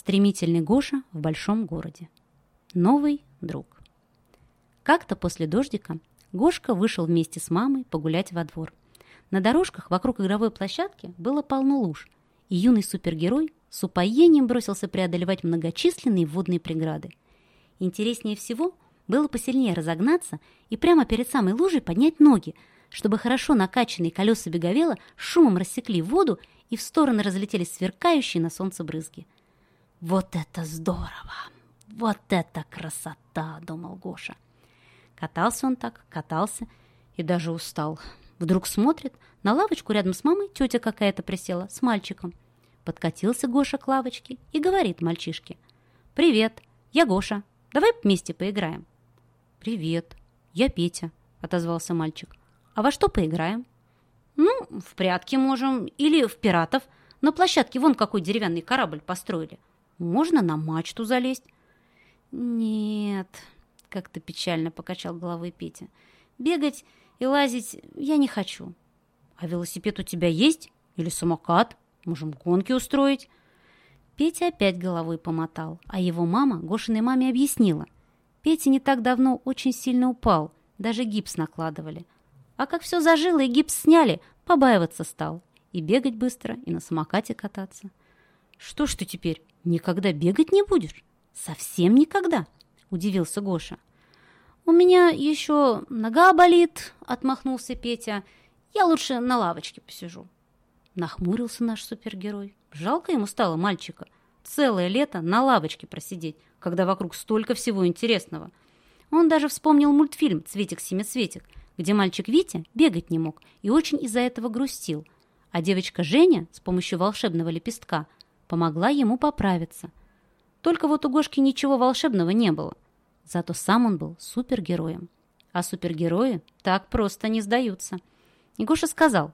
Стремительный Гоша в большом городе. Новый друг. Как-то после дождика Гошка вышел вместе с мамой погулять во двор. На дорожках вокруг игровой площадки было полно луж, и юный супергерой с упоением бросился преодолевать многочисленные водные преграды. Интереснее всего было посильнее разогнаться и прямо перед самой лужей поднять ноги, чтобы хорошо накачанные колеса беговела шумом рассекли воду и в стороны разлетелись сверкающие на солнце брызги. «Вот это здорово! Вот это красота!» — думал Гоша. Катался он так, катался и даже устал. Вдруг смотрит, на лавочку рядом с мамой тетя какая-то присела с мальчиком. Подкатился Гоша к лавочке и говорит мальчишке. «Привет, я Гоша. Давай вместе поиграем». «Привет, я Петя», — отозвался мальчик. «А во что поиграем?» «Ну, в прятки можем или в пиратов. На площадке вон какой деревянный корабль построили». Можно на мачту залезть. Нет, как-то печально покачал головой Петя. Бегать и лазить я не хочу. А велосипед у тебя есть? Или самокат? Можем гонки устроить. Петя опять головой помотал, а его мама Гошиной маме объяснила. Петя не так давно очень сильно упал, даже гипс накладывали. А как все зажило и гипс сняли, побаиваться стал. И бегать быстро, и на самокате кататься. Что ж ты теперь, никогда бегать не будешь? Совсем никогда? Удивился Гоша. У меня еще нога болит, отмахнулся Петя. Я лучше на лавочке посижу. Нахмурился наш супергерой. Жалко ему стало мальчика. Целое лето на лавочке просидеть, когда вокруг столько всего интересного. Он даже вспомнил мультфильм «Цветик-семицветик», где мальчик Витя бегать не мог и очень из-за этого грустил. А девочка Женя с помощью волшебного лепестка – помогла ему поправиться. Только вот у Гошки ничего волшебного не было. Зато сам он был супергероем. А супергерои так просто не сдаются. И Гоша сказал,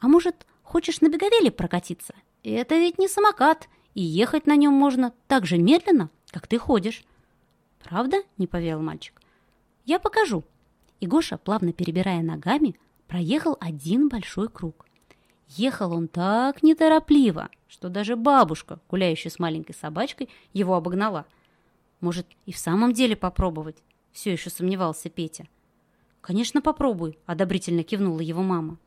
«А может, хочешь на беговеле прокатиться? Это ведь не самокат, и ехать на нем можно так же медленно, как ты ходишь». «Правда?» — не поверил мальчик. «Я покажу». И Гоша, плавно перебирая ногами, проехал один большой круг. Ехал он так неторопливо, что даже бабушка, гуляющая с маленькой собачкой, его обогнала. Может, и в самом деле попробовать? Все еще сомневался Петя. «Конечно, попробуй», — одобрительно кивнула его мама.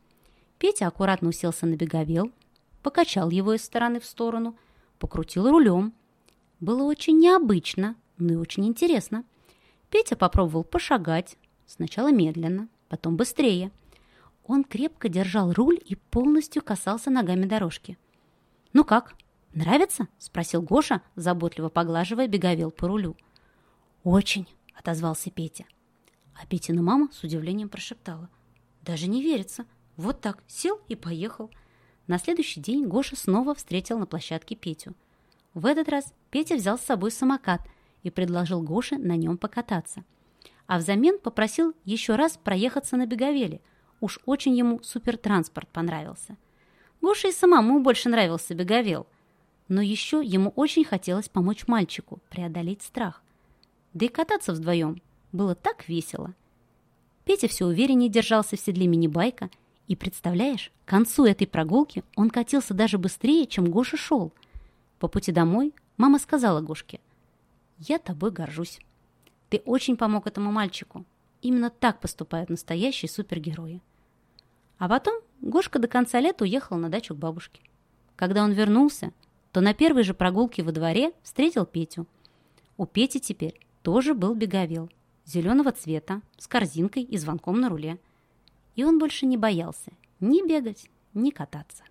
Петя аккуратно уселся на беговел, покачал его из стороны в сторону, покрутил рулем. Было очень необычно, но и очень интересно. Петя попробовал пошагать, сначала медленно, потом быстрее — он крепко держал руль и полностью касался ногами дорожки. «Ну как, нравится?» — спросил Гоша, заботливо поглаживая беговел по рулю. «Очень», — отозвался Петя. А Петина мама с удивлением прошептала. «Даже не верится. Вот так, сел и поехал». На следующий день Гоша снова встретил на площадке Петю. В этот раз Петя взял с собой самокат и предложил Гоше на нем покататься. А взамен попросил еще раз проехаться на беговеле — Уж очень ему супертранспорт понравился. Гоше и самому больше нравился беговел. Но еще ему очень хотелось помочь мальчику преодолеть страх. Да и кататься вдвоем было так весело. Петя все увереннее держался в седле мини-байка, и, представляешь, к концу этой прогулки он катился даже быстрее, чем Гоша шел. По пути домой мама сказала Гошке, «Я тобой горжусь. Ты очень помог этому мальчику. Именно так поступают настоящие супергерои». А потом Гошка до конца лета уехал на дачу к бабушке. Когда он вернулся, то на первой же прогулке во дворе встретил Петю. У Пети теперь тоже был беговел, зеленого цвета, с корзинкой и звонком на руле. И он больше не боялся ни бегать, ни кататься.